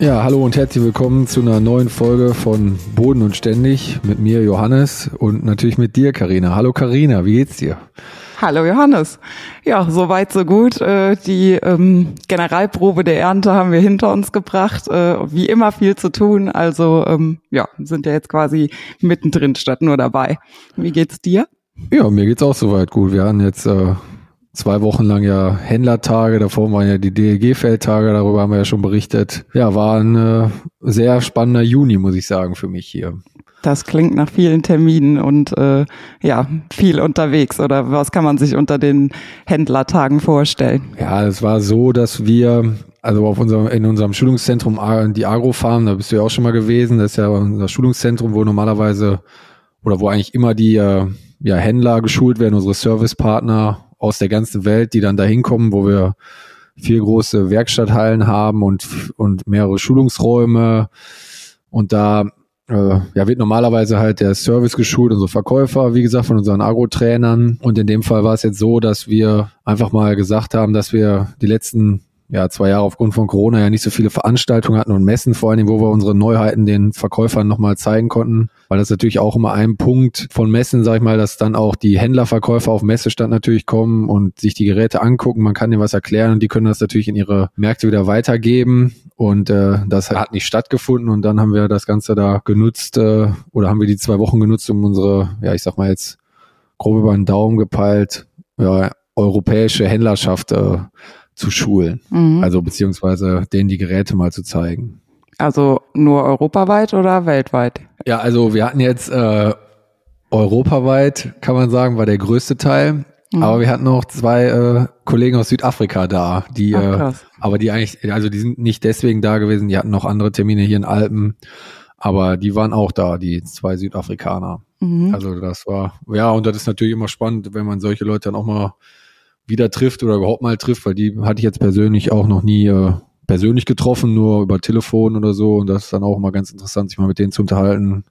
Ja, hallo und herzlich willkommen zu einer neuen Folge von Boden und Ständig mit mir Johannes und natürlich mit dir Karina. Hallo Karina, wie geht's dir? Hallo Johannes. Ja, soweit so gut. Äh, die ähm, Generalprobe der Ernte haben wir hinter uns gebracht. Äh, wie immer viel zu tun. Also ähm, ja, sind ja jetzt quasi mittendrin statt nur dabei. Wie geht's dir? Ja, mir geht's auch soweit gut. Wir hatten jetzt äh, zwei Wochen lang ja Händlertage, davor waren ja die DLG-Feldtage, darüber haben wir ja schon berichtet. Ja, war ein äh, sehr spannender Juni, muss ich sagen, für mich hier. Das klingt nach vielen Terminen und äh, ja, viel unterwegs. Oder was kann man sich unter den Händlertagen vorstellen? Ja, es war so, dass wir, also auf unserem, in unserem Schulungszentrum die Agrofarm, da bist du ja auch schon mal gewesen, das ist ja unser Schulungszentrum, wo normalerweise oder wo eigentlich immer die äh, ja, Händler geschult werden, unsere Servicepartner aus der ganzen Welt, die dann da hinkommen, wo wir vier große Werkstatthallen haben und, und mehrere Schulungsräume. Und da äh, ja, wird normalerweise halt der Service geschult, unsere Verkäufer, wie gesagt, von unseren Agro-Trainern. Und in dem Fall war es jetzt so, dass wir einfach mal gesagt haben, dass wir die letzten ja, zwei Jahre aufgrund von Corona ja nicht so viele Veranstaltungen hatten und Messen, vor allen Dingen, wo wir unsere Neuheiten den Verkäufern nochmal zeigen konnten. Weil das natürlich auch immer ein Punkt von Messen, sag ich mal, dass dann auch die Händlerverkäufer auf Messestand natürlich kommen und sich die Geräte angucken. Man kann denen was erklären und die können das natürlich in ihre Märkte wieder weitergeben. Und äh, das hat nicht stattgefunden und dann haben wir das Ganze da genutzt äh, oder haben wir die zwei Wochen genutzt, um unsere, ja, ich sag mal jetzt grob über den Daumen gepeilt, ja, europäische Händlerschaft äh, zu schulen. Mhm. Also beziehungsweise denen die Geräte mal zu zeigen. Also nur europaweit oder weltweit? Ja, also wir hatten jetzt äh, europaweit, kann man sagen, war der größte Teil. Mhm. Aber wir hatten noch zwei äh, Kollegen aus Südafrika da, die Ach, äh, aber die eigentlich, also die sind nicht deswegen da gewesen, die hatten noch andere Termine hier in Alpen, aber die waren auch da, die zwei Südafrikaner. Mhm. Also das war, ja, und das ist natürlich immer spannend, wenn man solche Leute dann auch mal wieder trifft oder überhaupt mal trifft, weil die hatte ich jetzt persönlich auch noch nie äh, persönlich getroffen, nur über Telefon oder so. Und das ist dann auch immer ganz interessant, sich mal mit denen zu unterhalten.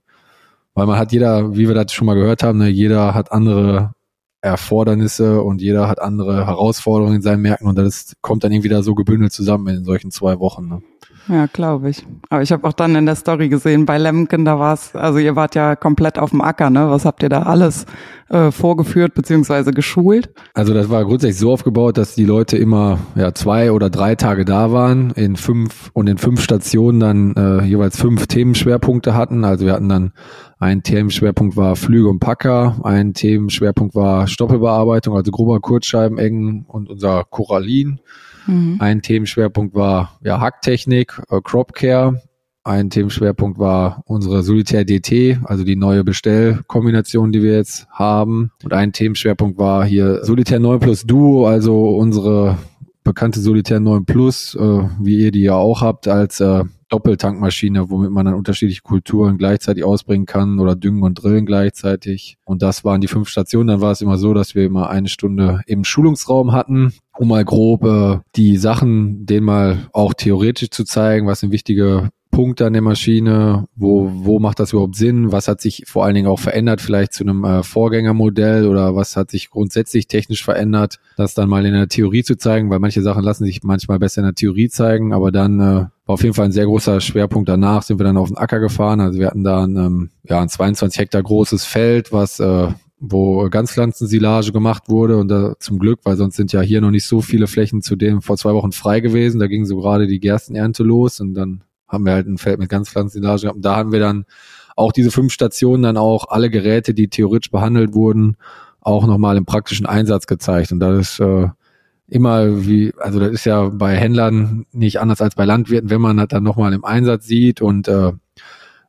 Weil man hat jeder, wie wir das schon mal gehört haben, ne, jeder hat andere Erfordernisse und jeder hat andere Herausforderungen in seinen Märkten und das kommt dann irgendwie da so gebündelt zusammen in solchen zwei Wochen. Ne? Ja, glaube ich. Aber ich habe auch dann in der Story gesehen, bei Lemken, da war es, also ihr wart ja komplett auf dem Acker, ne? Was habt ihr da alles äh, vorgeführt beziehungsweise geschult? Also das war grundsätzlich so aufgebaut, dass die Leute immer ja zwei oder drei Tage da waren, in fünf und in fünf Stationen dann äh, jeweils fünf Themenschwerpunkte hatten. Also wir hatten dann ein Themenschwerpunkt war Flüge und Packer, ein Themenschwerpunkt war Stoppelbearbeitung, also grober Kurzscheibenengen und unser Korallin. Mhm. Ein Themenschwerpunkt war ja Hacktechnik, äh, Crop Care. Ein Themenschwerpunkt war unsere Solitär DT, also die neue Bestellkombination, die wir jetzt haben. Und ein Themenschwerpunkt war hier Solitär 9 Plus Duo, also unsere bekannte Solitär 9 Plus, äh, wie ihr die ja auch habt, als äh, Doppeltankmaschine, womit man dann unterschiedliche Kulturen gleichzeitig ausbringen kann oder düngen und drillen gleichzeitig. Und das waren die fünf Stationen. Dann war es immer so, dass wir immer eine Stunde im Schulungsraum hatten, um mal grob äh, die Sachen, denen mal auch theoretisch zu zeigen, was sind wichtige Punkte an der Maschine, wo, wo macht das überhaupt Sinn, was hat sich vor allen Dingen auch verändert, vielleicht zu einem äh, Vorgängermodell oder was hat sich grundsätzlich technisch verändert, das dann mal in der Theorie zu zeigen, weil manche Sachen lassen sich manchmal besser in der Theorie zeigen, aber dann äh, war auf jeden Fall ein sehr großer Schwerpunkt danach, sind wir dann auf den Acker gefahren, also wir hatten da ein, ähm, ja, ein 22 Hektar großes Feld, was äh, wo Ganzpflanzensilage gemacht wurde und da zum Glück, weil sonst sind ja hier noch nicht so viele Flächen zu dem vor zwei Wochen frei gewesen. Da ging so gerade die Gerstenernte los und dann haben wir halt ein Feld mit Ganzpflanzensilage gehabt. Und da haben wir dann auch diese fünf Stationen dann auch alle Geräte, die theoretisch behandelt wurden, auch nochmal im praktischen Einsatz gezeigt. Und das ist äh, immer wie, also das ist ja bei Händlern nicht anders als bei Landwirten, wenn man das dann nochmal im Einsatz sieht und äh,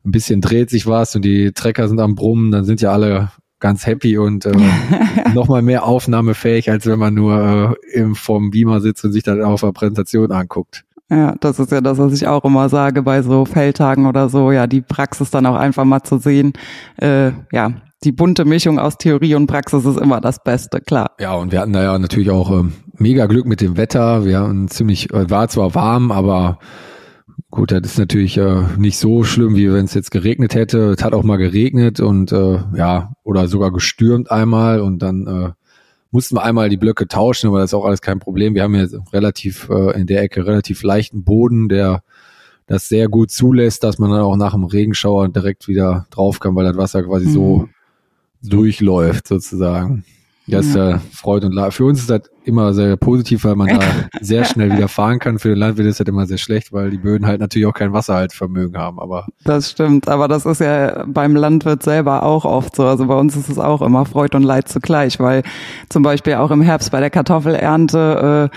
ein bisschen dreht sich was und die Trecker sind am Brummen, dann sind ja alle ganz happy und äh, nochmal mehr aufnahmefähig, als wenn man nur äh, im, vom Beamer sitzt und sich dann auf der Präsentation anguckt. Ja, das ist ja das, was ich auch immer sage bei so Feldtagen oder so, ja, die Praxis dann auch einfach mal zu sehen. Äh, ja, die bunte Mischung aus Theorie und Praxis ist immer das Beste, klar. Ja, und wir hatten da ja natürlich auch ähm, mega Glück mit dem Wetter. Wir haben ziemlich, äh, war zwar warm, aber gut, das ist natürlich äh, nicht so schlimm, wie wenn es jetzt geregnet hätte. Es hat auch mal geregnet und äh, ja, oder sogar gestürmt einmal und dann äh, mussten wir einmal die Blöcke tauschen, aber das ist auch alles kein Problem. Wir haben jetzt relativ äh, in der Ecke relativ leichten Boden, der das sehr gut zulässt, dass man dann auch nach dem Regenschauer direkt wieder drauf kann, weil das Wasser quasi mhm. so durchläuft sozusagen. Ja, ist ja. Freude und Leid. Für uns ist das immer sehr positiv, weil man da sehr schnell wieder fahren kann. Für den Landwirt ist das immer sehr schlecht, weil die Böden halt natürlich auch kein Wasserhaltvermögen haben. Aber das stimmt. Aber das ist ja beim Landwirt selber auch oft so. Also bei uns ist es auch immer Freude und Leid zugleich, weil zum Beispiel auch im Herbst bei der Kartoffelernte äh,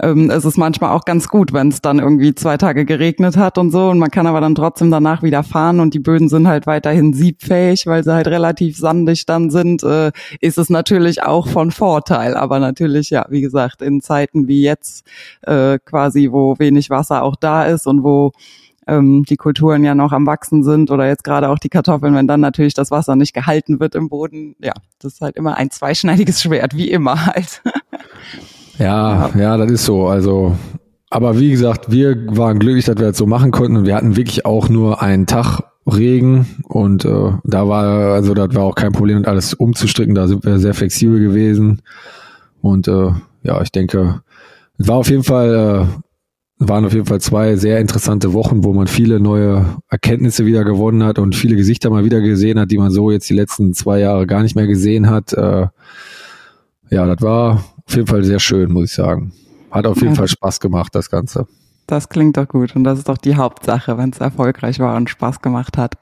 ähm, es ist manchmal auch ganz gut, wenn es dann irgendwie zwei Tage geregnet hat und so und man kann aber dann trotzdem danach wieder fahren und die Böden sind halt weiterhin siebfähig, weil sie halt relativ sandig dann sind, äh, ist es natürlich auch von Vorteil. Aber natürlich, ja, wie gesagt, in Zeiten wie jetzt äh, quasi, wo wenig Wasser auch da ist und wo ähm, die Kulturen ja noch am Wachsen sind oder jetzt gerade auch die Kartoffeln, wenn dann natürlich das Wasser nicht gehalten wird im Boden, ja, das ist halt immer ein zweischneidiges Schwert, wie immer halt. Ja, ja, das ist so. Also, aber wie gesagt, wir waren glücklich, dass wir das so machen konnten und wir hatten wirklich auch nur einen Tag Regen und äh, da war, also das war auch kein Problem, alles umzustricken, da sind wir sehr flexibel gewesen. Und äh, ja, ich denke, es war auf jeden Fall, äh, waren auf jeden Fall zwei sehr interessante Wochen, wo man viele neue Erkenntnisse wieder gewonnen hat und viele Gesichter mal wieder gesehen hat, die man so jetzt die letzten zwei Jahre gar nicht mehr gesehen hat. Äh, ja, das war auf jeden Fall sehr schön, muss ich sagen. Hat auf jeden ja. Fall Spaß gemacht, das Ganze. Das klingt doch gut und das ist doch die Hauptsache, wenn es erfolgreich war und Spaß gemacht hat.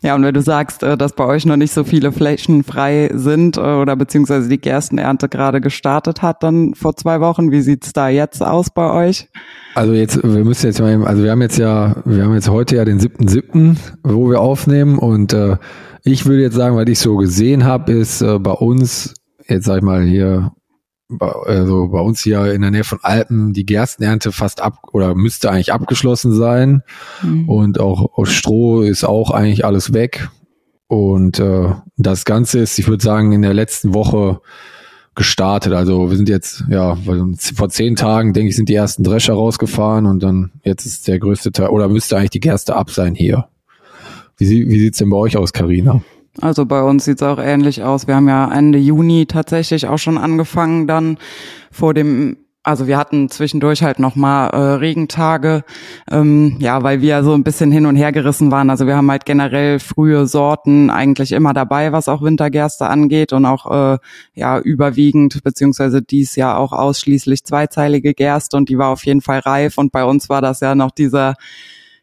Ja, und wenn du sagst, äh, dass bei euch noch nicht so viele Flächen frei sind äh, oder beziehungsweise die Gerstenernte gerade gestartet hat, dann vor zwei Wochen, wie sieht's da jetzt aus bei euch? Also jetzt, wir müssen jetzt mal, also wir haben jetzt ja, wir haben jetzt heute ja den siebten siebten, wo wir aufnehmen und äh, ich würde jetzt sagen, was ich so gesehen habe, ist äh, bei uns jetzt sag ich mal hier also bei uns hier in der Nähe von Alpen die Gerstenernte fast ab oder müsste eigentlich abgeschlossen sein. Mhm. Und auch aus Stroh ist auch eigentlich alles weg. Und äh, das Ganze ist, ich würde sagen, in der letzten Woche gestartet. Also wir sind jetzt, ja, vor zehn Tagen, denke ich, sind die ersten Drescher rausgefahren und dann jetzt ist der größte Teil, oder müsste eigentlich die Gerste ab sein hier. Wie, wie sieht's denn bei euch aus, Karina? Also bei uns sieht's auch ähnlich aus. Wir haben ja Ende Juni tatsächlich auch schon angefangen, dann vor dem also wir hatten zwischendurch halt nochmal äh, Regentage, ähm, ja, weil wir so ein bisschen hin und her gerissen waren. Also wir haben halt generell frühe Sorten eigentlich immer dabei, was auch Wintergerste angeht und auch äh, ja überwiegend beziehungsweise dies Jahr auch ausschließlich zweizeilige Gerste und die war auf jeden Fall reif und bei uns war das ja noch dieser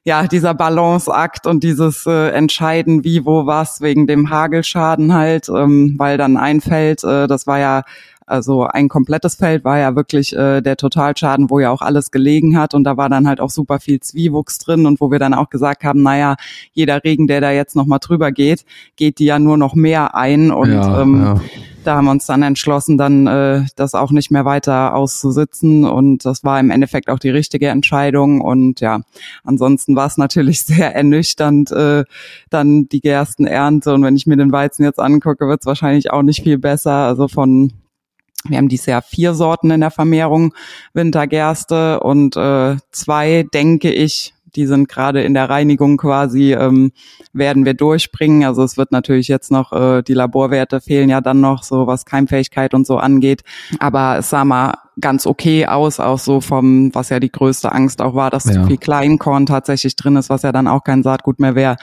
ja, dieser Balanceakt und dieses äh, Entscheiden, wie, wo, was, wegen dem Hagelschaden halt, ähm, weil dann ein Feld, äh, das war ja also ein komplettes Feld war ja wirklich äh, der Totalschaden, wo ja auch alles gelegen hat. Und da war dann halt auch super viel Zwiewuchs drin und wo wir dann auch gesagt haben, naja, jeder Regen, der da jetzt nochmal drüber geht, geht die ja nur noch mehr ein. Und ja, ähm, ja da haben wir uns dann entschlossen, dann äh, das auch nicht mehr weiter auszusitzen. Und das war im Endeffekt auch die richtige Entscheidung. Und ja, ansonsten war es natürlich sehr ernüchternd, äh, dann die Gerstenernte und wenn ich mir den Weizen jetzt angucke, wird es wahrscheinlich auch nicht viel besser, also von wir haben dieses Jahr vier Sorten in der Vermehrung Wintergerste. Und äh, zwei, denke ich, die sind gerade in der Reinigung quasi, ähm, werden wir durchbringen. Also es wird natürlich jetzt noch, äh, die Laborwerte fehlen ja dann noch, so was Keimfähigkeit und so angeht. Aber mal ganz okay aus, auch so vom, was ja die größte Angst auch war, dass ja. zu viel Kleinkorn tatsächlich drin ist, was ja dann auch kein Saatgut mehr wäre.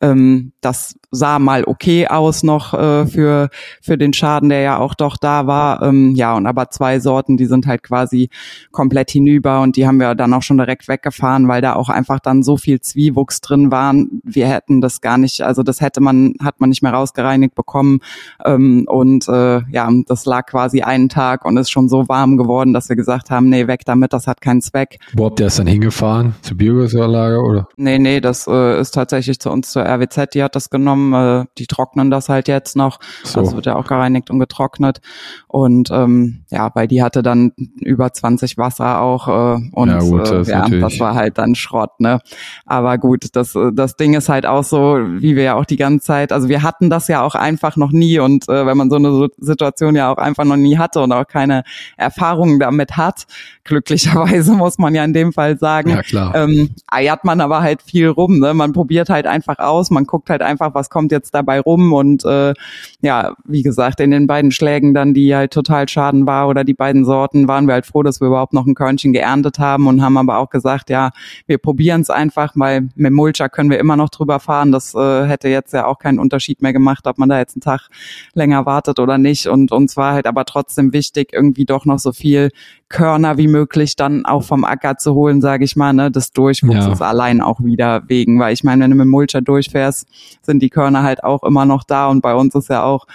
Ähm, das sah mal okay aus noch äh, für für den Schaden, der ja auch doch da war. Ähm, ja, und aber zwei Sorten, die sind halt quasi komplett hinüber und die haben wir dann auch schon direkt weggefahren, weil da auch einfach dann so viel Zwiewuchs drin waren. Wir hätten das gar nicht, also das hätte man hat man nicht mehr rausgereinigt bekommen ähm, und äh, ja, das lag quasi einen Tag und ist schon so warm geworden geworden, dass wir gesagt haben, nee, weg damit, das hat keinen Zweck. Wo habt ihr das dann hingefahren? Zur Biogasanlage oder? Nee, nee, das äh, ist tatsächlich zu uns zur RWZ, die hat das genommen, äh, die trocknen das halt jetzt noch. So. Also wird ja auch gereinigt und getrocknet. Und ähm, ja, weil die hatte dann über 20 Wasser auch äh, und ja, gut, das, äh, ja, das war halt dann Schrott, ne? Aber gut, das, das Ding ist halt auch so, wie wir ja auch die ganze Zeit, also wir hatten das ja auch einfach noch nie und äh, wenn man so eine Situation ja auch einfach noch nie hatte und auch keine Erfahrungen damit hat, glücklicherweise muss man ja in dem Fall sagen, ja, klar. Ähm, eiert man aber halt viel rum. Ne? Man probiert halt einfach aus, man guckt halt einfach, was kommt jetzt dabei rum und äh, ja, wie gesagt, in den beiden Schlägen dann, die halt total schaden war oder die beiden Sorten, waren wir halt froh, dass wir überhaupt noch ein Körnchen geerntet haben und haben aber auch gesagt, ja, wir probieren es einfach, weil mit Mulcher können wir immer noch drüber fahren. Das äh, hätte jetzt ja auch keinen Unterschied mehr gemacht, ob man da jetzt einen Tag länger wartet oder nicht. Und uns war halt aber trotzdem wichtig, irgendwie doch noch so viel Körner wie möglich dann auch vom Acker zu holen, sage ich mal, ne, des Durchwuchses ja. allein auch wieder wegen, weil ich meine, wenn du mit Mulcher durchfährst, sind die Körner halt auch immer noch da und bei uns ist ja auch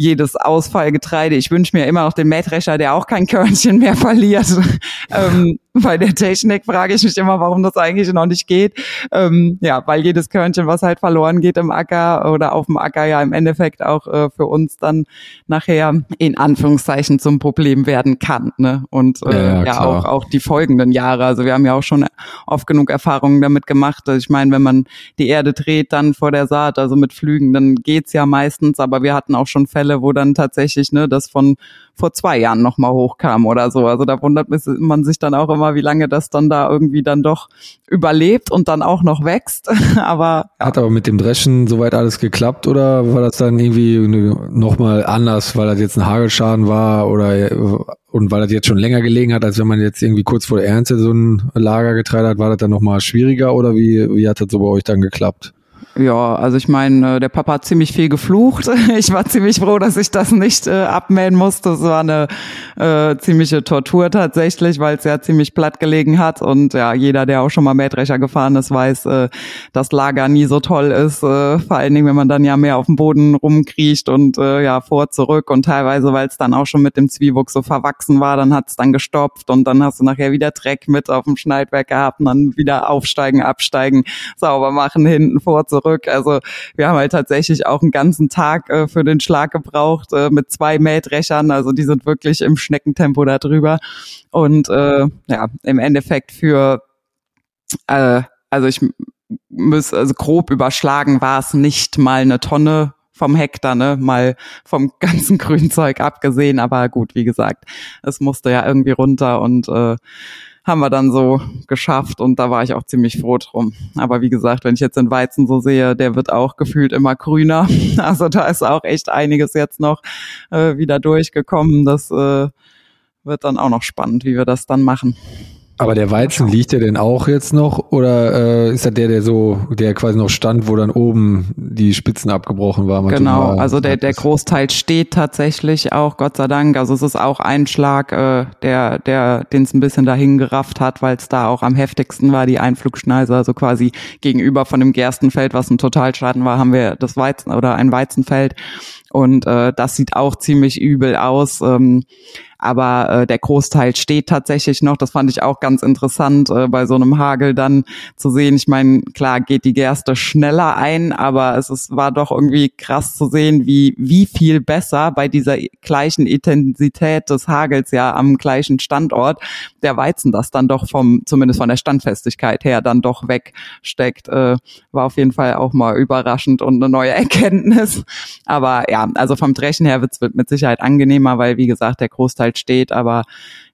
jedes Ausfallgetreide. Ich wünsche mir immer noch den Mähdrescher, der auch kein Körnchen mehr verliert. ähm, bei der Technik frage ich mich immer, warum das eigentlich noch nicht geht. Ähm, ja, weil jedes Körnchen, was halt verloren geht im Acker oder auf dem Acker, ja im Endeffekt auch äh, für uns dann nachher in Anführungszeichen zum Problem werden kann. Ne? Und äh, ja, ja, ja auch, auch die folgenden Jahre. Also wir haben ja auch schon oft genug Erfahrungen damit gemacht. Also ich meine, wenn man die Erde dreht dann vor der Saat, also mit Flügen, dann geht's ja meistens. Aber wir hatten auch schon Fälle, wo dann tatsächlich ne, das von vor zwei Jahren nochmal hochkam oder so. Also da wundert man sich dann auch immer, wie lange das dann da irgendwie dann doch überlebt und dann auch noch wächst. aber ja. hat aber mit dem Dreschen soweit alles geklappt oder war das dann irgendwie nochmal anders, weil das jetzt ein Hagelschaden war oder und weil das jetzt schon länger gelegen hat, als wenn man jetzt irgendwie kurz vor der Ernte so ein Lager getreidet hat, war das dann nochmal schwieriger oder wie, wie hat das so bei euch dann geklappt? Ja, also ich meine, äh, der Papa hat ziemlich viel geflucht. Ich war ziemlich froh, dass ich das nicht äh, abmähen musste. Das war eine äh, ziemliche Tortur tatsächlich, weil es ja ziemlich platt gelegen hat. Und ja, jeder, der auch schon mal Mähdrescher gefahren ist, weiß, äh, dass Lager nie so toll ist. Äh, vor allen Dingen, wenn man dann ja mehr auf dem Boden rumkriecht und äh, ja vor, zurück. Und teilweise, weil es dann auch schon mit dem Zwiebuck so verwachsen war, dann hat es dann gestopft und dann hast du nachher wieder Dreck mit auf dem Schneidwerk gehabt und dann wieder aufsteigen, absteigen, sauber machen, hinten vor, zurück zurück. Also wir haben halt tatsächlich auch einen ganzen Tag äh, für den Schlag gebraucht äh, mit zwei Mähdrechern. Also die sind wirklich im Schneckentempo da drüber. Und äh, ja, im Endeffekt für, äh, also ich muss also grob überschlagen, war es nicht mal eine Tonne vom Hektar, ne, mal vom ganzen Grünzeug abgesehen, aber gut, wie gesagt, es musste ja irgendwie runter und äh, haben wir dann so geschafft und da war ich auch ziemlich froh drum. Aber wie gesagt, wenn ich jetzt den Weizen so sehe, der wird auch gefühlt immer grüner. Also da ist auch echt einiges jetzt noch äh, wieder durchgekommen. Das äh, wird dann auch noch spannend, wie wir das dann machen. Aber der Weizen liegt der denn auch jetzt noch oder äh, ist das der, der so, der quasi noch stand, wo dann oben die Spitzen abgebrochen waren? Genau, also der, der Großteil steht tatsächlich auch, Gott sei Dank. Also es ist auch ein Schlag, äh, der, der, den es ein bisschen dahin gerafft hat, weil es da auch am heftigsten war, die Einflugschneise, also quasi gegenüber von dem Gerstenfeld, was ein Totalschaden war, haben wir das Weizen oder ein Weizenfeld. Und äh, das sieht auch ziemlich übel aus. Ähm, aber äh, der Großteil steht tatsächlich noch. Das fand ich auch ganz interessant, äh, bei so einem Hagel dann zu sehen. Ich meine, klar geht die Gerste schneller ein, aber es ist, war doch irgendwie krass zu sehen, wie, wie viel besser bei dieser gleichen Intensität des Hagels ja am gleichen Standort der Weizen das dann doch vom, zumindest von der Standfestigkeit her, dann doch wegsteckt. Äh, war auf jeden Fall auch mal überraschend und eine neue Erkenntnis. Aber ja, also vom Drechen her wird es mit Sicherheit angenehmer, weil wie gesagt, der Großteil steht, aber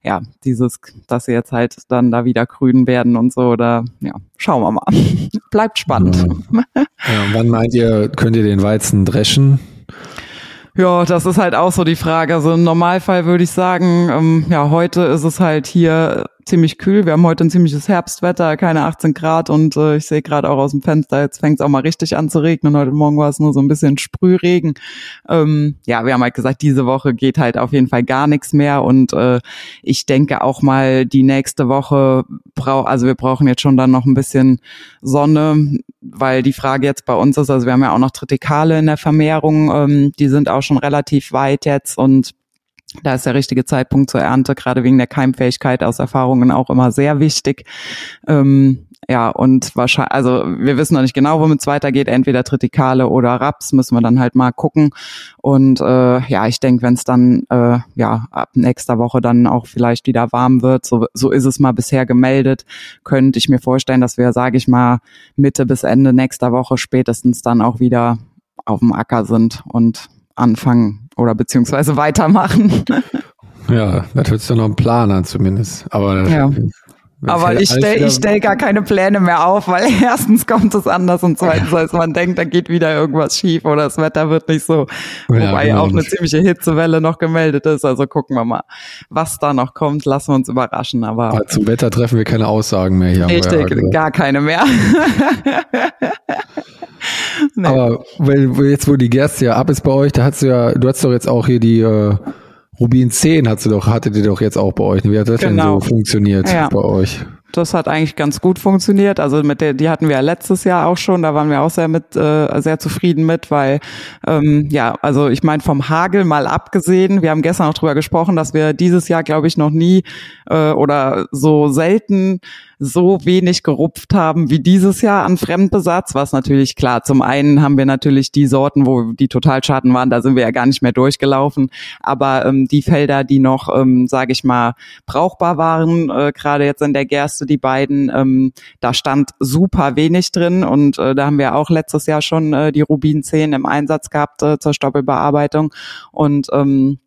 ja, dieses, dass sie jetzt halt dann da wieder grün werden und so, da, ja, schauen wir mal. Bleibt spannend. Ja. ja, wann meint ihr, könnt ihr den Weizen dreschen? Ja, das ist halt auch so die Frage. Also im Normalfall würde ich sagen, ähm, ja, heute ist es halt hier ziemlich kühl. Wir haben heute ein ziemliches Herbstwetter, keine 18 Grad und äh, ich sehe gerade auch aus dem Fenster, jetzt fängt es auch mal richtig an zu regnen. Heute Morgen war es nur so ein bisschen Sprühregen. Ähm, ja, wir haben halt gesagt, diese Woche geht halt auf jeden Fall gar nichts mehr und äh, ich denke auch mal die nächste Woche braucht, also wir brauchen jetzt schon dann noch ein bisschen Sonne, weil die Frage jetzt bei uns ist, also wir haben ja auch noch Tritikale in der Vermehrung, ähm, die sind auch schon relativ weit jetzt und Da ist der richtige Zeitpunkt zur Ernte, gerade wegen der Keimfähigkeit aus Erfahrungen auch immer sehr wichtig. Ähm, ja, und wahrscheinlich, also wir wissen noch nicht genau, womit es weitergeht, entweder Tritikale oder Raps, müssen wir dann halt mal gucken. Und äh, ja, ich denke, wenn es dann äh, ja ab nächster Woche dann auch vielleicht wieder warm wird, so, so ist es mal bisher gemeldet, könnte ich mir vorstellen, dass wir, sage ich mal, Mitte bis Ende nächster Woche spätestens dann auch wieder auf dem Acker sind und anfangen oder beziehungsweise weitermachen. Ja, das hört sich doch noch ein Plan an zumindest. Aber ja. Aber ich stelle ich stell gar keine Pläne mehr auf, weil erstens kommt es anders und zweitens, als man denkt, da geht wieder irgendwas schief oder das Wetter wird nicht so. Ja, Wobei genau. auch eine ziemliche Hitzewelle noch gemeldet ist. Also gucken wir mal, was da noch kommt. Lassen wir uns überraschen. Aber, aber zum Wetter treffen wir keine Aussagen mehr hier. Richtig, ja gar keine mehr. nee. Aber weil, jetzt, wo die Gerste ja ab ist bei euch, da hast du ja, du hast doch jetzt auch hier die äh, Rubin 10 hat sie doch, hattet ihr doch jetzt auch bei euch. Wie hat das genau. denn so genau. funktioniert ja. bei euch? Das hat eigentlich ganz gut funktioniert. Also mit der, die hatten wir ja letztes Jahr auch schon. Da waren wir auch sehr mit, äh, sehr zufrieden mit, weil ähm, ja, also ich meine vom Hagel mal abgesehen. Wir haben gestern auch drüber gesprochen, dass wir dieses Jahr, glaube ich, noch nie äh, oder so selten so wenig gerupft haben wie dieses Jahr an Fremdbesatz, was natürlich klar, zum einen haben wir natürlich die Sorten, wo die Totalschaden waren, da sind wir ja gar nicht mehr durchgelaufen, aber ähm, die Felder, die noch, ähm, sage ich mal, brauchbar waren, äh, gerade jetzt in der Gerste, die beiden, ähm, da stand super wenig drin und äh, da haben wir auch letztes Jahr schon äh, die Rubin 10 im Einsatz gehabt äh, zur Stoppelbearbeitung und ähm,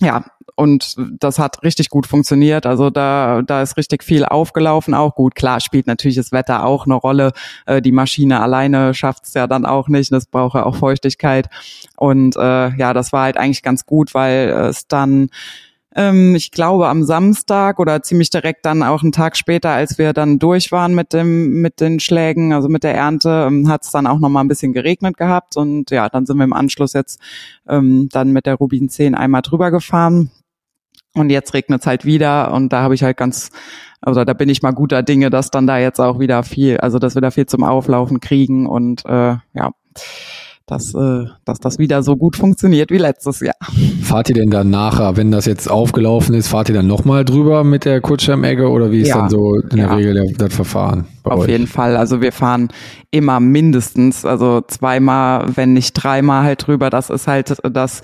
ja, und das hat richtig gut funktioniert. Also da, da ist richtig viel aufgelaufen. Auch gut, klar, spielt natürlich das Wetter auch eine Rolle. Äh, die Maschine alleine schafft es ja dann auch nicht. Das braucht ja auch Feuchtigkeit. Und äh, ja, das war halt eigentlich ganz gut, weil es dann ähm, ich glaube am Samstag oder ziemlich direkt dann auch einen Tag später, als wir dann durch waren mit dem mit den Schlägen, also mit der Ernte, ähm, hat es dann auch noch mal ein bisschen geregnet gehabt und ja, dann sind wir im Anschluss jetzt ähm, dann mit der Rubin 10 einmal drüber gefahren. Und jetzt regnet es halt wieder und da habe ich halt ganz, also da bin ich mal guter Dinge, dass dann da jetzt auch wieder viel, also dass wir da viel zum Auflaufen kriegen und äh, ja, dass, äh, dass das wieder so gut funktioniert wie letztes Jahr. Fahrt ihr denn dann nachher, wenn das jetzt aufgelaufen ist, fahrt ihr dann nochmal drüber mit der Kurzschirmegge oder wie ist ja. dann so in der ja. Regel das Verfahren? Auf euch? jeden Fall. Also wir fahren immer mindestens, also zweimal, wenn nicht dreimal halt drüber. Das ist halt das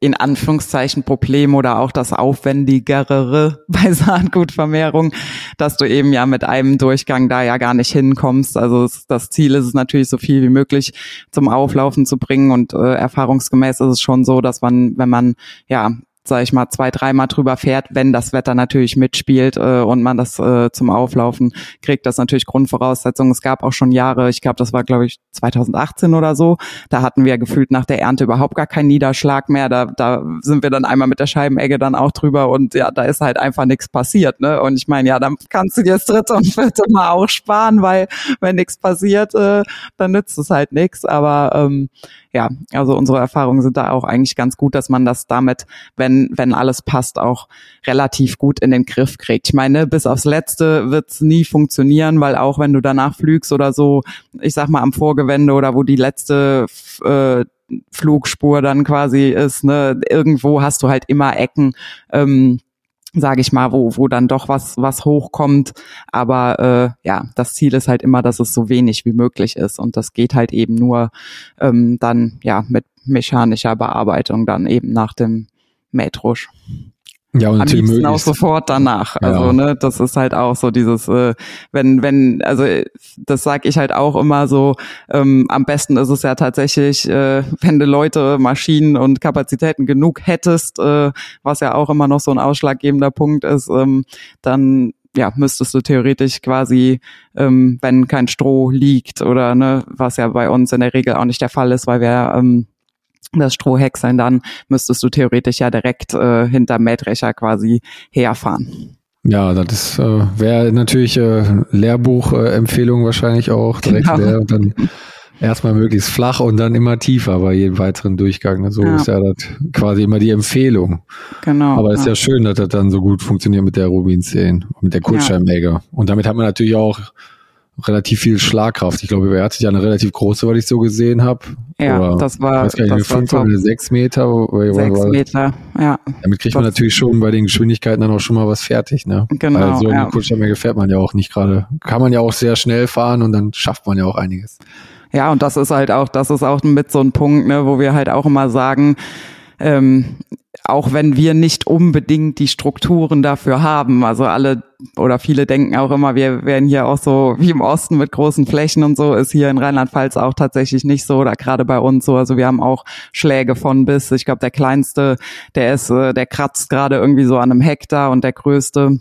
in Anführungszeichen Problem oder auch das Aufwendigere bei Saatgutvermehrung, dass du eben ja mit einem Durchgang da ja gar nicht hinkommst. Also das Ziel ist es natürlich, so viel wie möglich zum Auflaufen zu bringen und äh, erfahrungsgemäß ist es schon so, dass man, wenn man ja sage ich mal, zwei, dreimal drüber fährt, wenn das Wetter natürlich mitspielt äh, und man das äh, zum Auflaufen kriegt, das natürlich Grundvoraussetzung. Es gab auch schon Jahre, ich glaube, das war, glaube ich, 2018 oder so, da hatten wir gefühlt nach der Ernte überhaupt gar keinen Niederschlag mehr. Da, da sind wir dann einmal mit der Scheibenegge dann auch drüber und ja, da ist halt einfach nichts passiert. Ne? Und ich meine, ja, dann kannst du dir das dritte und vierte Mal auch sparen, weil wenn nichts passiert, äh, dann nützt es halt nichts. Aber ähm, ja, also unsere Erfahrungen sind da auch eigentlich ganz gut, dass man das damit, wenn, wenn alles passt, auch relativ gut in den Griff kriegt. Ich meine, bis aufs Letzte wird's nie funktionieren, weil auch wenn du danach flügst oder so, ich sag mal am Vorgewende oder wo die letzte äh, Flugspur dann quasi ist, ne, irgendwo hast du halt immer Ecken. Ähm, sage ich mal, wo, wo dann doch was, was hochkommt. Aber äh, ja, das Ziel ist halt immer, dass es so wenig wie möglich ist. Und das geht halt eben nur ähm, dann ja mit mechanischer Bearbeitung dann eben nach dem Mähdrusch. Ja, und am liebsten auch sofort danach. Ja. Also ne, das ist halt auch so dieses, äh, wenn wenn, also das sag ich halt auch immer so. Ähm, am besten ist es ja tatsächlich, äh, wenn du Leute, Maschinen und Kapazitäten genug hättest, äh, was ja auch immer noch so ein ausschlaggebender Punkt ist, ähm, dann ja, müsstest du theoretisch quasi, ähm, wenn kein Stroh liegt oder ne, was ja bei uns in der Regel auch nicht der Fall ist, weil wir ähm, das Strohheck sein, dann müsstest du theoretisch ja direkt äh, hinter Mähdrescher quasi herfahren. Ja, das äh, wäre natürlich äh, Lehrbuchempfehlung äh, wahrscheinlich auch direkt genau. leer und dann erstmal möglichst flach und dann immer tiefer bei jedem weiteren Durchgang. So ja. ist ja das quasi immer die Empfehlung. Genau. Aber es ist ja. ja schön, dass das dann so gut funktioniert mit der Rubin 10, mit der Kurzscheibenmäger. Ja. Und damit hat man natürlich auch relativ viel Schlagkraft. Ich glaube, er hatte ja eine relativ große, weil ich so gesehen habe. Ja, oder, das war, weiß gar nicht, das eine 5 oder eine 6 Meter. Sechs Meter, ja. Damit kriegt man natürlich schon bei den Geschwindigkeiten dann auch schon mal was fertig, ne? Genau. Weil so ja. eine Kurzstrecke fährt man ja auch nicht gerade. Kann man ja auch sehr schnell fahren und dann schafft man ja auch einiges. Ja, und das ist halt auch, das ist auch mit so ein Punkt, ne, wo wir halt auch immer sagen, ähm, auch wenn wir nicht unbedingt die Strukturen dafür haben. Also alle oder viele denken auch immer, wir werden hier auch so wie im Osten mit großen Flächen und so, ist hier in Rheinland-Pfalz auch tatsächlich nicht so oder gerade bei uns so. Also wir haben auch Schläge von bis. Ich glaube, der kleinste, der ist, äh, der kratzt gerade irgendwie so an einem Hektar und der größte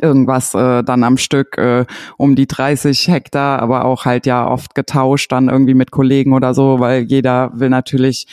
irgendwas äh, dann am Stück äh, um die 30 Hektar, aber auch halt ja oft getauscht dann irgendwie mit Kollegen oder so, weil jeder will natürlich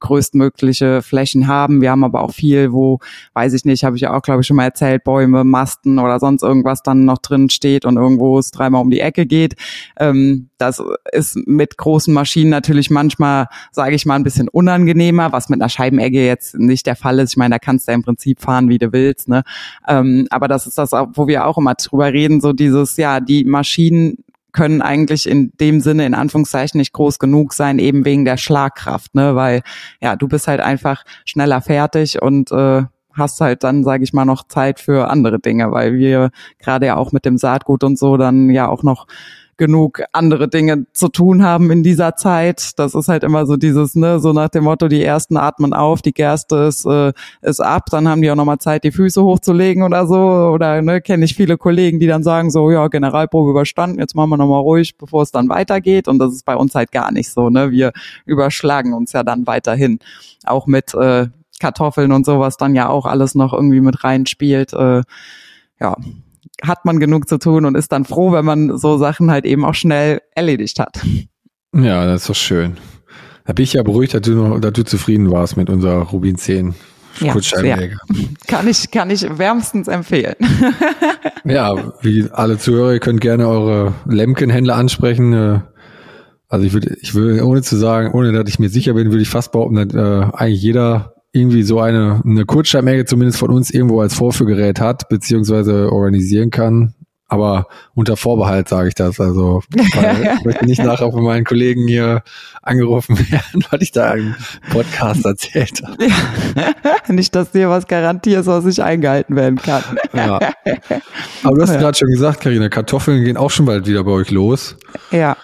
größtmögliche Flächen haben. Wir haben aber auch viel, wo, weiß ich nicht, habe ich ja auch, glaube ich, schon mal erzählt, Bäume, Masten oder sonst irgendwas dann noch drin steht und irgendwo es dreimal um die Ecke geht. Ähm, das ist mit großen Maschinen natürlich manchmal, sage ich mal, ein bisschen unangenehmer, was mit einer Scheibenegge jetzt nicht der Fall ist. Ich meine, da kannst du im Prinzip fahren, wie du willst. Ne? Ähm, aber das ist das, wo wir auch immer drüber reden, so dieses, ja, die Maschinen können eigentlich in dem Sinne in Anführungszeichen nicht groß genug sein, eben wegen der Schlagkraft, ne? Weil ja, du bist halt einfach schneller fertig und äh, hast halt dann, sage ich mal, noch Zeit für andere Dinge, weil wir gerade ja auch mit dem Saatgut und so dann ja auch noch genug andere Dinge zu tun haben in dieser Zeit. Das ist halt immer so dieses, ne, so nach dem Motto, die ersten atmen auf, die Gerste ist, äh, ist ab, dann haben die auch nochmal Zeit, die Füße hochzulegen oder so. Oder ne, kenne ich viele Kollegen, die dann sagen, so, ja, Generalprobe überstanden, jetzt machen wir nochmal ruhig, bevor es dann weitergeht. Und das ist bei uns halt gar nicht so. Ne? Wir überschlagen uns ja dann weiterhin. Auch mit äh, Kartoffeln und sowas dann ja auch alles noch irgendwie mit reinspielt. Äh, ja, hat man genug zu tun und ist dann froh, wenn man so Sachen halt eben auch schnell erledigt hat. Ja, das ist doch schön. Da bin ich ja beruhigt, dass du, noch, dass du zufrieden warst mit unserer Rubin 10 ja, ja. Kann ich, kann ich wärmstens empfehlen. ja, wie alle Zuhörer, ihr könnt gerne eure Lemken-Händler ansprechen. Äh, also ich würde, ich würde, ohne zu sagen, ohne dass ich mir sicher bin, würde ich fast behaupten, dass äh, eigentlich jeder irgendwie so eine, eine Kurzschaltmenge zumindest von uns irgendwo als Vorführgerät hat, beziehungsweise organisieren kann. Aber unter Vorbehalt sage ich das. Also ich möchte nicht nachher von meinen Kollegen hier angerufen werden, weil ich da einen Podcast erzählt habe. Ja. nicht, dass dir was garantierst, was nicht eingehalten werden kann. Ja. Aber du hast ja. gerade schon gesagt, Karina, Kartoffeln gehen auch schon bald wieder bei euch los. Ja.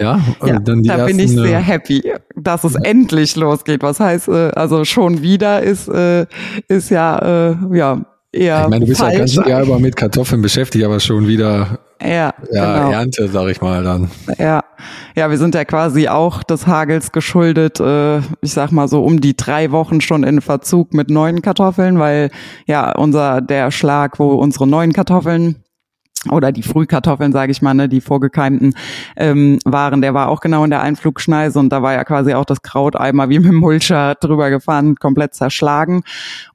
Ja, ja dann die da ersten, bin ich sehr äh, happy, dass es ja. endlich losgeht. Was heißt, äh, also schon wieder ist, äh, ist ja, ja, eher. Ich meine, du bist falsch. ja ganz Jahr über mit Kartoffeln beschäftigt, aber schon wieder ja, ja genau. Ernte, sag ich mal dann. Ja, ja, wir sind ja quasi auch des Hagels geschuldet, äh, ich sag mal so um die drei Wochen schon in Verzug mit neuen Kartoffeln, weil ja unser der Schlag, wo unsere neuen Kartoffeln oder die Frühkartoffeln, sage ich mal, ne, die vorgekeimten ähm, waren, der war auch genau in der Einflugschneise und da war ja quasi auch das Kraut einmal wie mit dem Mulcher drüber gefahren, komplett zerschlagen.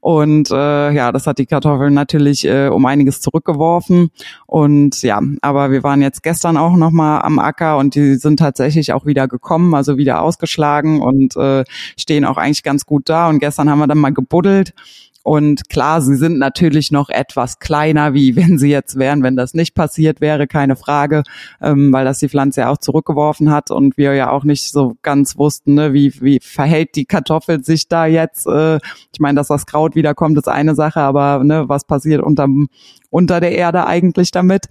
Und äh, ja, das hat die Kartoffeln natürlich äh, um einiges zurückgeworfen. Und ja, aber wir waren jetzt gestern auch noch mal am Acker und die sind tatsächlich auch wieder gekommen, also wieder ausgeschlagen und äh, stehen auch eigentlich ganz gut da. Und gestern haben wir dann mal gebuddelt und klar, sie sind natürlich noch etwas kleiner, wie wenn sie jetzt wären, wenn das nicht passiert wäre, keine Frage, ähm, weil das die Pflanze ja auch zurückgeworfen hat und wir ja auch nicht so ganz wussten, ne, wie, wie verhält die Kartoffel sich da jetzt. Äh, ich meine, dass das Kraut wiederkommt, ist eine Sache, aber ne, was passiert unterm, unter der Erde eigentlich damit?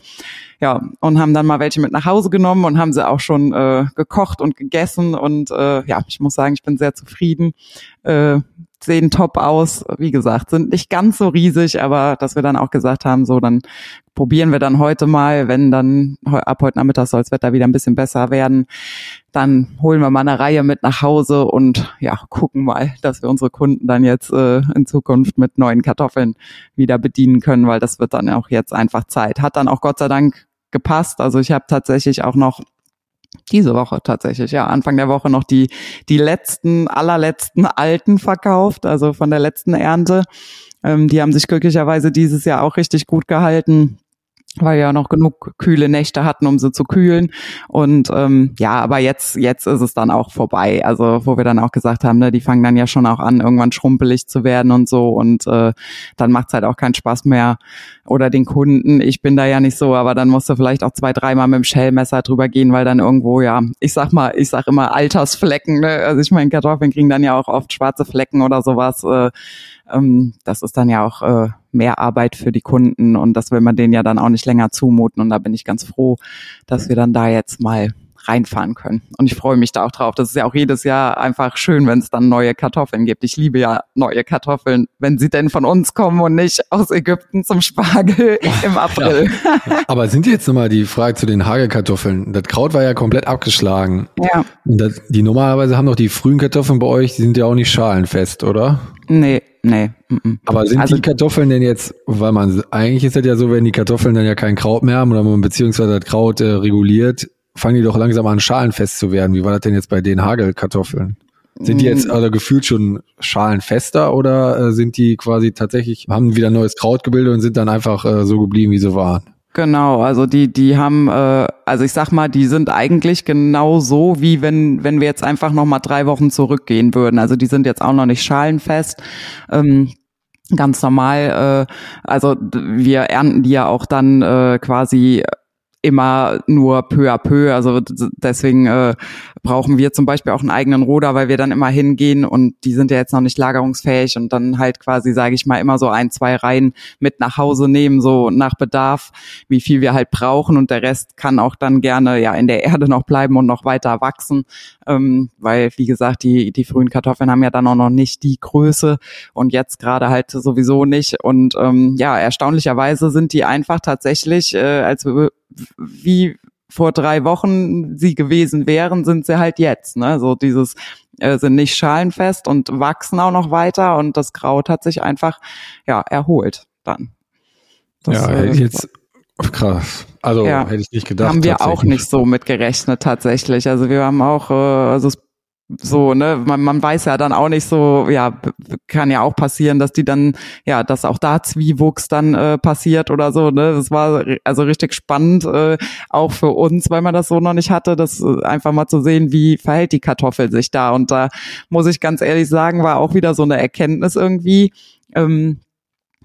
Ja, und haben dann mal welche mit nach Hause genommen und haben sie auch schon äh, gekocht und gegessen. Und äh, ja, ich muss sagen, ich bin sehr zufrieden. Äh, sehen top aus. Wie gesagt, sind nicht ganz so riesig, aber dass wir dann auch gesagt haben, so dann probieren wir dann heute mal, wenn dann ab heute Nachmittag soll das Wetter wieder ein bisschen besser werden, dann holen wir mal eine Reihe mit nach Hause und ja, gucken mal, dass wir unsere Kunden dann jetzt äh, in Zukunft mit neuen Kartoffeln wieder bedienen können, weil das wird dann auch jetzt einfach Zeit. Hat dann auch Gott sei Dank gepasst. Also ich habe tatsächlich auch noch diese Woche tatsächlich, ja, Anfang der Woche noch die, die letzten, allerletzten Alten verkauft, also von der letzten Ernte. Ähm, die haben sich glücklicherweise dieses Jahr auch richtig gut gehalten. Weil wir ja noch genug kühle Nächte hatten, um sie zu kühlen. Und ähm, ja, aber jetzt, jetzt ist es dann auch vorbei. Also wo wir dann auch gesagt haben, ne, die fangen dann ja schon auch an, irgendwann schrumpelig zu werden und so. Und äh, dann macht's halt auch keinen Spaß mehr. Oder den Kunden, ich bin da ja nicht so, aber dann musst du vielleicht auch zwei, dreimal mit dem Schellmesser drüber gehen, weil dann irgendwo, ja, ich sag mal, ich sag immer Altersflecken. Ne? Also ich meine, Kartoffeln kriegen dann ja auch oft schwarze Flecken oder sowas. Äh, ähm, das ist dann ja auch äh, mehr Arbeit für die Kunden und das will man denen ja dann auch nicht länger zumuten. Und da bin ich ganz froh, dass wir dann da jetzt mal reinfahren können. Und ich freue mich da auch drauf. Das ist ja auch jedes Jahr einfach schön, wenn es dann neue Kartoffeln gibt. Ich liebe ja neue Kartoffeln, wenn sie denn von uns kommen und nicht aus Ägypten zum Spargel im April. Ja. Aber sind jetzt nochmal die Frage zu den Hagelkartoffeln? Das Kraut war ja komplett abgeschlagen. Ja. Und das, die normalerweise haben doch die frühen Kartoffeln bei euch, die sind ja auch nicht schalenfest, oder? Nee, nee. M Aber sind also, die Kartoffeln denn jetzt, weil man, eigentlich ist das ja so, wenn die Kartoffeln dann ja kein Kraut mehr haben oder man beziehungsweise das Kraut äh, reguliert, fangen die doch langsam an, schalenfest zu werden. Wie war das denn jetzt bei den Hagelkartoffeln? Sind die jetzt mm. also gefühlt schon schalenfester oder äh, sind die quasi tatsächlich, haben wieder neues Kraut gebildet und sind dann einfach äh, so geblieben, wie sie waren? Genau, also die, die haben, äh, also ich sag mal, die sind eigentlich genau so, wie wenn, wenn wir jetzt einfach nochmal drei Wochen zurückgehen würden. Also die sind jetzt auch noch nicht schalenfest. Ähm, ganz normal, äh, also wir ernten die ja auch dann äh, quasi immer nur peu à peu. Also deswegen äh, brauchen wir zum Beispiel auch einen eigenen Ruder, weil wir dann immer hingehen und die sind ja jetzt noch nicht lagerungsfähig und dann halt quasi, sage ich mal, immer so ein, zwei Reihen mit nach Hause nehmen, so nach Bedarf, wie viel wir halt brauchen. Und der Rest kann auch dann gerne ja in der Erde noch bleiben und noch weiter wachsen, ähm, weil wie gesagt, die, die frühen Kartoffeln haben ja dann auch noch nicht die Größe und jetzt gerade halt sowieso nicht. Und ähm, ja, erstaunlicherweise sind die einfach tatsächlich, äh, als wir wie vor drei Wochen sie gewesen wären, sind sie halt jetzt. Ne? So dieses äh, sind nicht schalenfest und wachsen auch noch weiter und das Kraut hat sich einfach ja erholt dann. Das, ja, äh, jetzt krass. Also ja, hätte ich nicht gedacht. Haben wir auch nicht so mit gerechnet tatsächlich. Also wir haben auch, äh, also es so, ne, man, man weiß ja dann auch nicht so, ja, kann ja auch passieren, dass die dann, ja, dass auch da Zwiewuchs dann äh, passiert oder so, ne. Das war also richtig spannend, äh, auch für uns, weil man das so noch nicht hatte, das äh, einfach mal zu sehen, wie verhält die Kartoffel sich da. Und da muss ich ganz ehrlich sagen, war auch wieder so eine Erkenntnis irgendwie, ähm,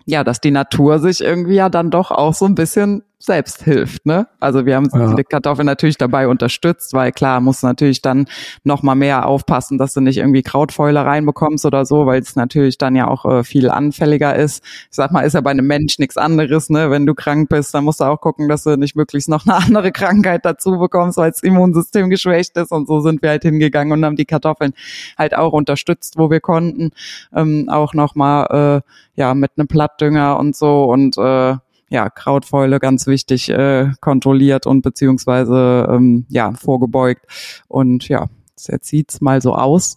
ja, dass die Natur sich irgendwie ja dann doch auch so ein bisschen selbst hilft. Ne? Also wir haben ja. die Kartoffel natürlich dabei unterstützt, weil klar, muss natürlich dann noch mal mehr aufpassen, dass du nicht irgendwie Krautfäule reinbekommst oder so, weil es natürlich dann ja auch äh, viel anfälliger ist. Ich sag mal, ist ja bei einem Mensch nichts anderes. Ne? Wenn du krank bist, dann musst du auch gucken, dass du nicht möglichst noch eine andere Krankheit dazu bekommst, weil das Immunsystem geschwächt ist. Und so sind wir halt hingegangen und haben die Kartoffeln halt auch unterstützt, wo wir konnten. Ähm, auch noch mal äh, ja mit einem Plattdünger und so und äh, ja, Krautfäule ganz wichtig äh, kontrolliert und beziehungsweise ähm, ja, vorgebeugt. Und ja, jetzt sieht's mal so aus,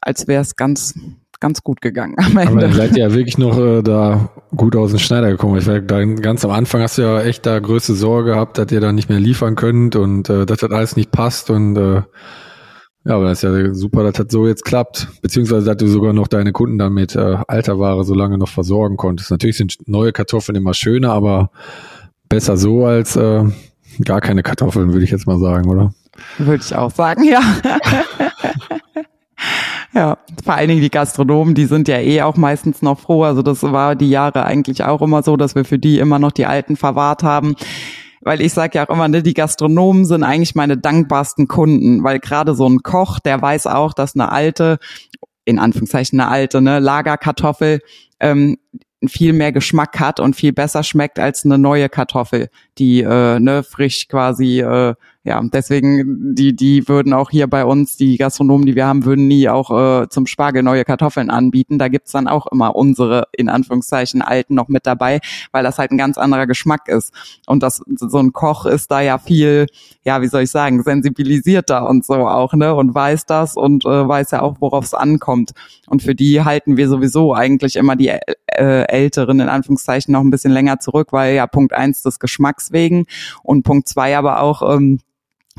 als wäre es ganz ganz gut gegangen am Ende. Aber ihr seid ja wirklich noch äh, da gut aus dem Schneider gekommen. Ich war da ganz am Anfang hast du ja echt da größte Sorge gehabt, dass ihr da nicht mehr liefern könnt und äh, dass das alles nicht passt und äh, ja, aber das ist ja super, dass das so jetzt klappt. Beziehungsweise, dass du sogar noch deine Kunden dann mit äh, alter Ware so lange noch versorgen konntest. Natürlich sind neue Kartoffeln immer schöner, aber besser so als äh, gar keine Kartoffeln, würde ich jetzt mal sagen, oder? Würde ich auch sagen, ja. Ja, vor allen Dingen die Gastronomen, die sind ja eh auch meistens noch froh. Also das war die Jahre eigentlich auch immer so, dass wir für die immer noch die alten verwahrt haben weil ich sage ja auch immer, ne, die Gastronomen sind eigentlich meine dankbarsten Kunden, weil gerade so ein Koch, der weiß auch, dass eine alte, in Anführungszeichen eine alte, ne, Lagerkartoffel ähm, viel mehr Geschmack hat und viel besser schmeckt als eine neue Kartoffel, die äh, ne, frisch quasi äh, ja, deswegen, die, die würden auch hier bei uns, die Gastronomen, die wir haben, würden nie auch äh, zum Spargel neue Kartoffeln anbieten. Da gibt's dann auch immer unsere, in Anführungszeichen, alten noch mit dabei, weil das halt ein ganz anderer Geschmack ist. Und das, so ein Koch ist da ja viel, ja, wie soll ich sagen, sensibilisierter und so auch, ne? Und weiß das und äh, weiß ja auch, worauf es ankommt. Und für die halten wir sowieso eigentlich immer die äh, Älteren in Anführungszeichen noch ein bisschen länger zurück, weil ja Punkt eins des Geschmacks wegen und Punkt zwei aber auch, ähm,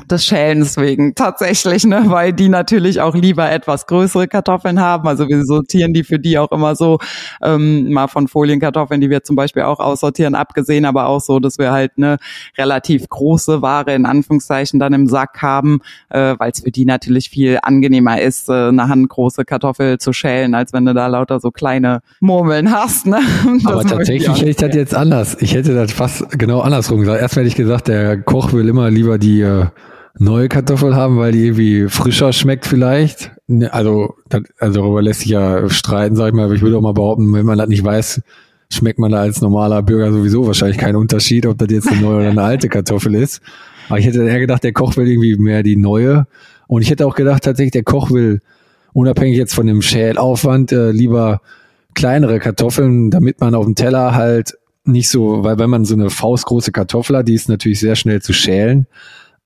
des Schälens wegen tatsächlich, ne, weil die natürlich auch lieber etwas größere Kartoffeln haben. Also wir sortieren die für die auch immer so, ähm, mal von Folienkartoffeln, die wir zum Beispiel auch aussortieren, abgesehen, aber auch so, dass wir halt eine relativ große Ware in Anführungszeichen dann im Sack haben, äh, weil es für die natürlich viel angenehmer ist, äh, eine handgroße Kartoffel zu schälen, als wenn du da lauter so kleine Murmeln hast. Ne? Das aber tatsächlich hätte ich das jetzt anders. Ich hätte das fast genau andersrum gesagt. Erst hätte ich gesagt, der Koch will immer lieber die äh, neue Kartoffel haben, weil die irgendwie frischer schmeckt vielleicht. Ne, also, also darüber lässt sich ja streiten, sag ich mal. Aber ich würde auch mal behaupten, wenn man das nicht weiß, schmeckt man da als normaler Bürger sowieso wahrscheinlich keinen Unterschied, ob das jetzt eine neue oder eine alte Kartoffel ist. Aber ich hätte eher gedacht, der Koch will irgendwie mehr die neue. Und ich hätte auch gedacht, tatsächlich, der Koch will, unabhängig jetzt von dem Schälaufwand, äh, lieber kleinere Kartoffeln, damit man auf dem Teller halt nicht so, weil wenn man so eine faustgroße Kartoffel hat, die ist natürlich sehr schnell zu schälen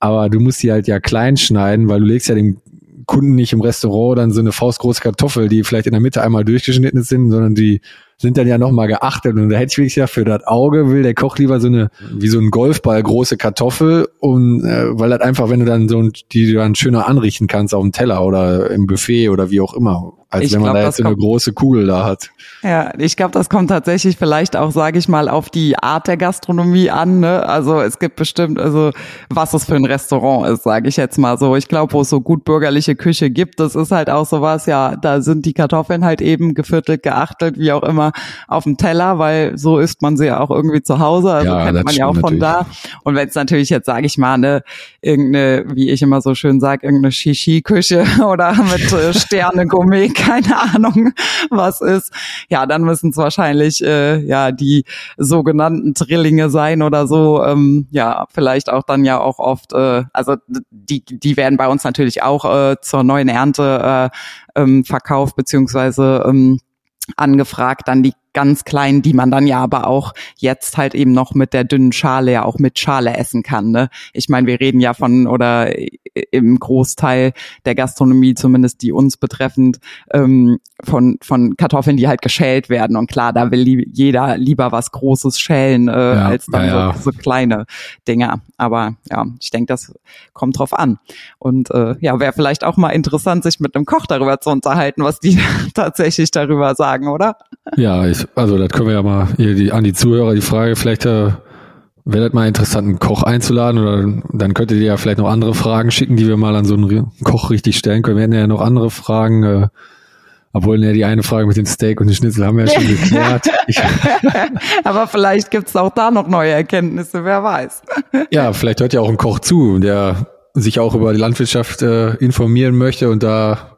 aber du musst die halt ja klein schneiden, weil du legst ja dem Kunden nicht im Restaurant dann so eine faustgroße Kartoffel, die vielleicht in der Mitte einmal durchgeschnitten sind, sondern die sind dann ja nochmal geachtet. Und da hätte ich wirklich ja für das Auge will der Koch lieber so eine, wie so ein Golfball große Kartoffel und äh, weil das einfach, wenn du dann so die du dann schöner anrichten kannst auf dem Teller oder im Buffet oder wie auch immer als ich wenn man glaub, da jetzt so eine große Kugel da hat. Ja, ich glaube, das kommt tatsächlich vielleicht auch, sage ich mal, auf die Art der Gastronomie an. Ne? Also es gibt bestimmt, also was es für ein Restaurant ist, sage ich jetzt mal so. Ich glaube, wo es so gut bürgerliche Küche gibt, das ist halt auch sowas, ja, da sind die Kartoffeln halt eben geviertelt, geachtelt, wie auch immer, auf dem Teller, weil so isst man sie ja auch irgendwie zu Hause. Also ja, kennt man ja auch von da. Und wenn es natürlich jetzt, sage ich mal, eine irgendeine, wie ich immer so schön sage, irgendeine Shishi-Küche oder mit äh, Sterne-Gourmet keine Ahnung, was ist. Ja, dann müssen es wahrscheinlich äh, ja die sogenannten Drillinge sein oder so. Ähm, ja, vielleicht auch dann ja auch oft, äh, also die, die werden bei uns natürlich auch äh, zur neuen Ernte äh, ähm, verkauft, beziehungsweise ähm, angefragt, dann die ganz kleinen, die man dann ja aber auch jetzt halt eben noch mit der dünnen Schale ja auch mit Schale essen kann. Ne? Ich meine, wir reden ja von oder im Großteil der Gastronomie, zumindest die uns betreffend, ähm, von von Kartoffeln, die halt geschält werden. Und klar, da will li jeder lieber was Großes schälen äh, ja, als dann ja, ja. So, so, kleine Dinger. Aber ja, ich denke, das kommt drauf an. Und äh, ja, wäre vielleicht auch mal interessant, sich mit einem Koch darüber zu unterhalten, was die tatsächlich darüber sagen, oder? Ja, ich also das können wir ja mal hier die, an die Zuhörer die Frage, vielleicht äh, wäre das mal interessant, einen Koch einzuladen oder dann könntet ihr ja vielleicht noch andere Fragen schicken, die wir mal an so einen Koch richtig stellen können. Wir hätten ja noch andere Fragen, äh, obwohl ja die eine Frage mit dem Steak und dem Schnitzel haben wir ja schon geklärt. Aber vielleicht gibt's auch da noch neue Erkenntnisse, wer weiß. ja, vielleicht hört ja auch ein Koch zu, der sich auch über die Landwirtschaft äh, informieren möchte und da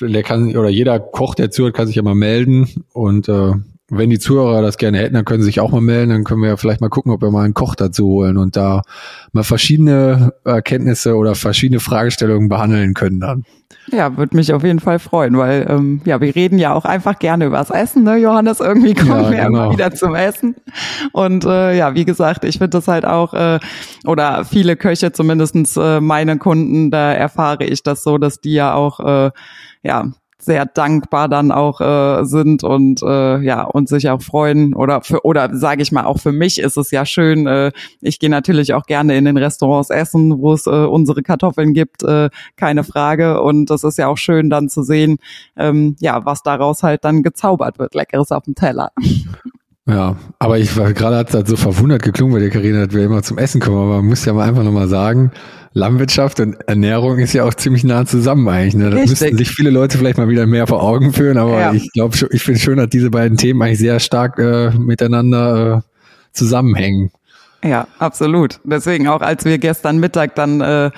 der kann, oder jeder Koch, der zuhört, kann sich ja mal melden. Und äh, wenn die Zuhörer das gerne hätten, dann können sie sich auch mal melden. Dann können wir ja vielleicht mal gucken, ob wir mal einen Koch dazu holen und da mal verschiedene Erkenntnisse oder verschiedene Fragestellungen behandeln können dann. Ja, würde mich auf jeden Fall freuen, weil ähm, ja, wir reden ja auch einfach gerne übers Essen, ne, Johannes? Irgendwie kommen ja, wir genau. immer wieder zum Essen. Und äh, ja, wie gesagt, ich finde das halt auch, äh, oder viele Köche, zumindestens äh, meine Kunden, da erfahre ich das so, dass die ja auch äh, ja sehr dankbar dann auch äh, sind und äh, ja und sich auch freuen oder für oder sage ich mal auch für mich ist es ja schön. Äh, ich gehe natürlich auch gerne in den Restaurants essen, wo es äh, unsere Kartoffeln gibt, äh, keine Frage. Und das ist ja auch schön dann zu sehen, ähm, ja was daraus halt dann gezaubert wird, leckeres auf dem Teller. Ja, aber ich war gerade hat das so verwundert geklungen bei der Karina, dass wir immer zum Essen kommen, aber man muss ja mal einfach nochmal sagen, Landwirtschaft und Ernährung ist ja auch ziemlich nah zusammen eigentlich. Ne? Da müssten sich viele Leute vielleicht mal wieder mehr vor Augen führen, aber ja. ich glaube, ich finde schön, dass diese beiden Themen eigentlich sehr stark äh, miteinander äh, zusammenhängen. Ja, absolut. Deswegen auch, als wir gestern Mittag dann äh,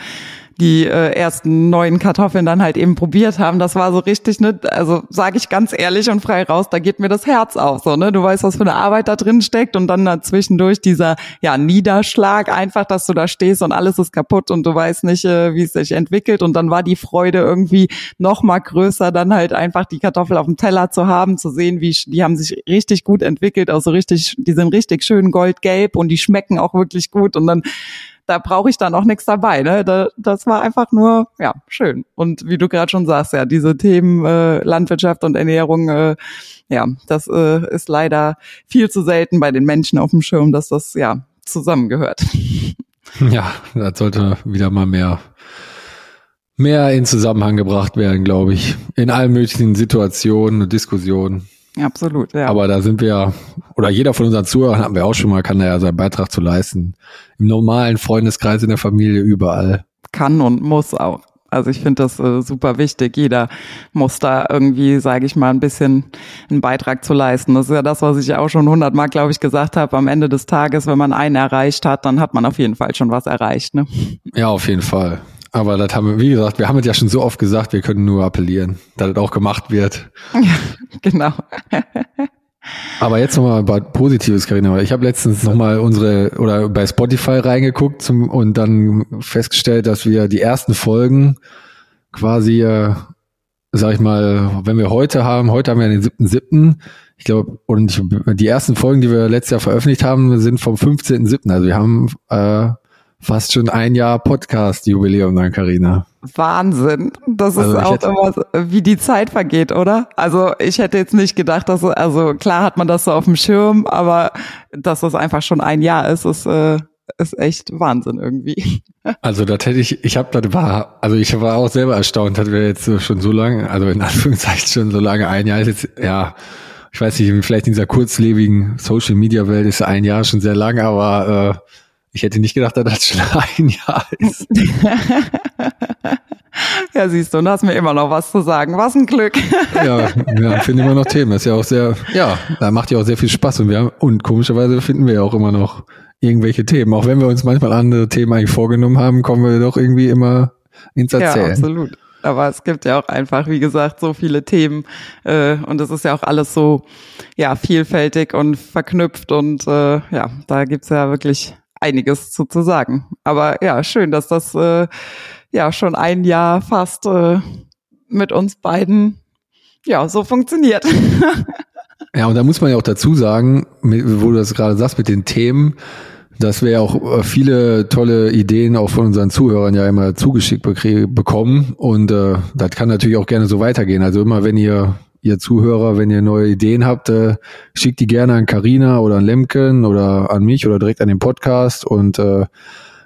die äh, ersten neuen Kartoffeln dann halt eben probiert haben, das war so richtig, ne, also sage ich ganz ehrlich und frei raus, da geht mir das Herz auf, so, ne, du weißt, was für eine Arbeit da drin steckt und dann dazwischendurch dieser, ja, Niederschlag einfach, dass du da stehst und alles ist kaputt und du weißt nicht, äh, wie es sich entwickelt. Und dann war die Freude irgendwie noch mal größer, dann halt einfach die Kartoffel auf dem Teller zu haben, zu sehen, wie, die haben sich richtig gut entwickelt, also richtig, die sind richtig schön goldgelb und die schmecken auch wirklich gut. Und dann da brauche ich dann auch nichts dabei. Ne? Da, das war einfach nur ja schön. Und wie du gerade schon sagst, ja, diese Themen äh, Landwirtschaft und Ernährung, äh, ja, das äh, ist leider viel zu selten bei den Menschen auf dem Schirm, dass das ja zusammengehört. Ja, das sollte wieder mal mehr, mehr in Zusammenhang gebracht werden, glaube ich. In allen möglichen Situationen und Diskussionen. Absolut, ja. Aber da sind wir, oder jeder von unseren Zuhörern haben wir auch schon mal, kann da ja seinen Beitrag zu leisten. Im normalen Freundeskreis, in der Familie, überall. Kann und muss auch. Also ich finde das äh, super wichtig. Jeder muss da irgendwie, sage ich mal, ein bisschen einen Beitrag zu leisten. Das ist ja das, was ich auch schon hundertmal, glaube ich, gesagt habe. Am Ende des Tages, wenn man einen erreicht hat, dann hat man auf jeden Fall schon was erreicht. Ne? Ja, auf jeden Fall. Aber das haben wir, wie gesagt, wir haben es ja schon so oft gesagt, wir können nur appellieren, dass es auch gemacht wird. Ja, genau. Aber jetzt nochmal bei Positives, Karina. Ich habe letztens nochmal unsere oder bei Spotify reingeguckt zum, und dann festgestellt, dass wir die ersten Folgen quasi, äh, sag ich mal, wenn wir heute haben, heute haben wir den siebten siebten. Ich glaube, und die ersten Folgen, die wir letztes Jahr veröffentlicht haben, sind vom 15.7. Also wir haben äh, fast schon ein Jahr Podcast-Jubiläum dann, Carina. Wahnsinn. Das also ist auch immer, so, wie die Zeit vergeht, oder? Also ich hätte jetzt nicht gedacht, dass, also klar hat man das so auf dem Schirm, aber dass das einfach schon ein Jahr ist, ist, äh, ist echt Wahnsinn irgendwie. Also das hätte ich, ich habe das war, also ich war auch selber erstaunt, dass wir jetzt schon so lange, also in Anführungszeichen schon so lange, ein Jahr ist jetzt, ja, ich weiß nicht, vielleicht in dieser kurzlebigen Social Media Welt ist ein Jahr schon sehr lang, aber äh, ich hätte nicht gedacht, dass das schon ein Jahr ist. ja, siehst du, und hast mir immer noch was zu sagen. Was ein Glück. ja, ja finde immer noch Themen. Das ist ja auch sehr, ja, da macht ja auch sehr viel Spaß und wir haben, und komischerweise finden wir ja auch immer noch irgendwelche Themen. Auch wenn wir uns manchmal andere Themen eigentlich vorgenommen haben, kommen wir doch irgendwie immer ins Erzählen. Ja, absolut. Aber es gibt ja auch einfach, wie gesagt, so viele Themen äh, und es ist ja auch alles so ja vielfältig und verknüpft und äh, ja, da gibt's ja wirklich einiges zu, zu sagen. Aber ja, schön, dass das äh, ja schon ein Jahr fast äh, mit uns beiden ja so funktioniert. ja, und da muss man ja auch dazu sagen, wo du das gerade sagst mit den Themen, dass wir ja auch äh, viele tolle Ideen auch von unseren Zuhörern ja immer zugeschickt bekommen und äh, das kann natürlich auch gerne so weitergehen. Also immer wenn ihr ihr Zuhörer, wenn ihr neue Ideen habt, äh, schickt die gerne an Karina oder an Lemken oder an mich oder direkt an den Podcast und äh,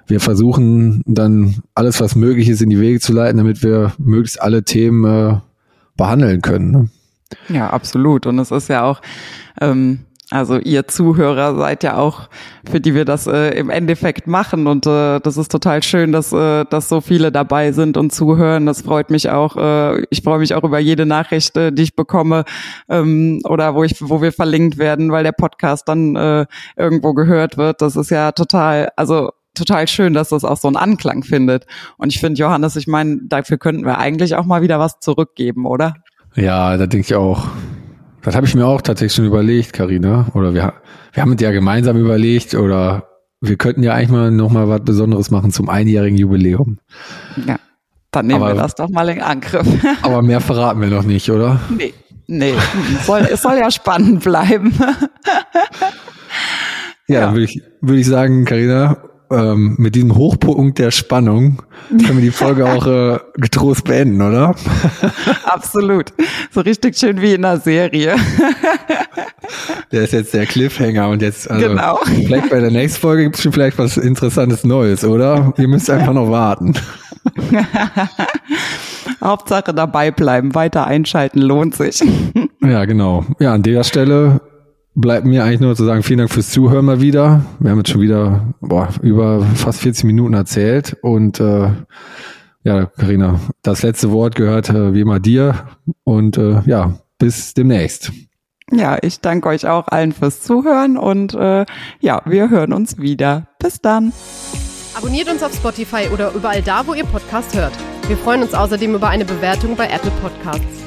wir versuchen dann alles, was möglich ist, in die Wege zu leiten, damit wir möglichst alle Themen äh, behandeln können. Ne? Ja, absolut. Und es ist ja auch ähm, also ihr Zuhörer seid ja auch, für die wir das äh, im Endeffekt machen und äh, das ist total schön, dass, äh, dass so viele dabei sind und zuhören. Das freut mich auch. Äh, ich freue mich auch über jede Nachricht, äh, die ich bekomme ähm, oder wo ich, wo wir verlinkt werden, weil der Podcast dann äh, irgendwo gehört wird. Das ist ja total, also total schön, dass das auch so einen Anklang findet. Und ich finde, Johannes, ich meine, dafür könnten wir eigentlich auch mal wieder was zurückgeben, oder? Ja, da denke ich auch. Das habe ich mir auch tatsächlich schon überlegt, Karina. Oder wir, wir haben es ja gemeinsam überlegt oder wir könnten ja eigentlich mal noch mal was Besonderes machen zum einjährigen Jubiläum. Ja, dann nehmen aber, wir das doch mal in Angriff. aber mehr verraten wir noch nicht, oder? Nee, nee. Soll, es soll ja spannend bleiben. ja, ja. dann würde ich, würde ich sagen, Karina, ähm, mit diesem Hochpunkt der Spannung können wir die Folge auch äh, getrost beenden, oder? Absolut. So richtig schön wie in einer Serie. Der ist jetzt der Cliffhanger und jetzt, also, genau. vielleicht bei der nächsten Folge gibt es schon vielleicht was Interessantes Neues, oder? Ihr müsst einfach noch warten. Hauptsache dabei bleiben, weiter einschalten lohnt sich. Ja, genau. Ja, an der Stelle bleibt mir eigentlich nur zu sagen, vielen Dank fürs Zuhören mal wieder. Wir haben jetzt schon wieder boah, über fast 40 Minuten erzählt und äh, ja, Karina, das letzte Wort gehört äh, wie immer dir und äh, ja, bis demnächst. Ja, ich danke euch auch allen fürs Zuhören und äh, ja, wir hören uns wieder. Bis dann. Abonniert uns auf Spotify oder überall da, wo ihr Podcast hört. Wir freuen uns außerdem über eine Bewertung bei Apple Podcasts.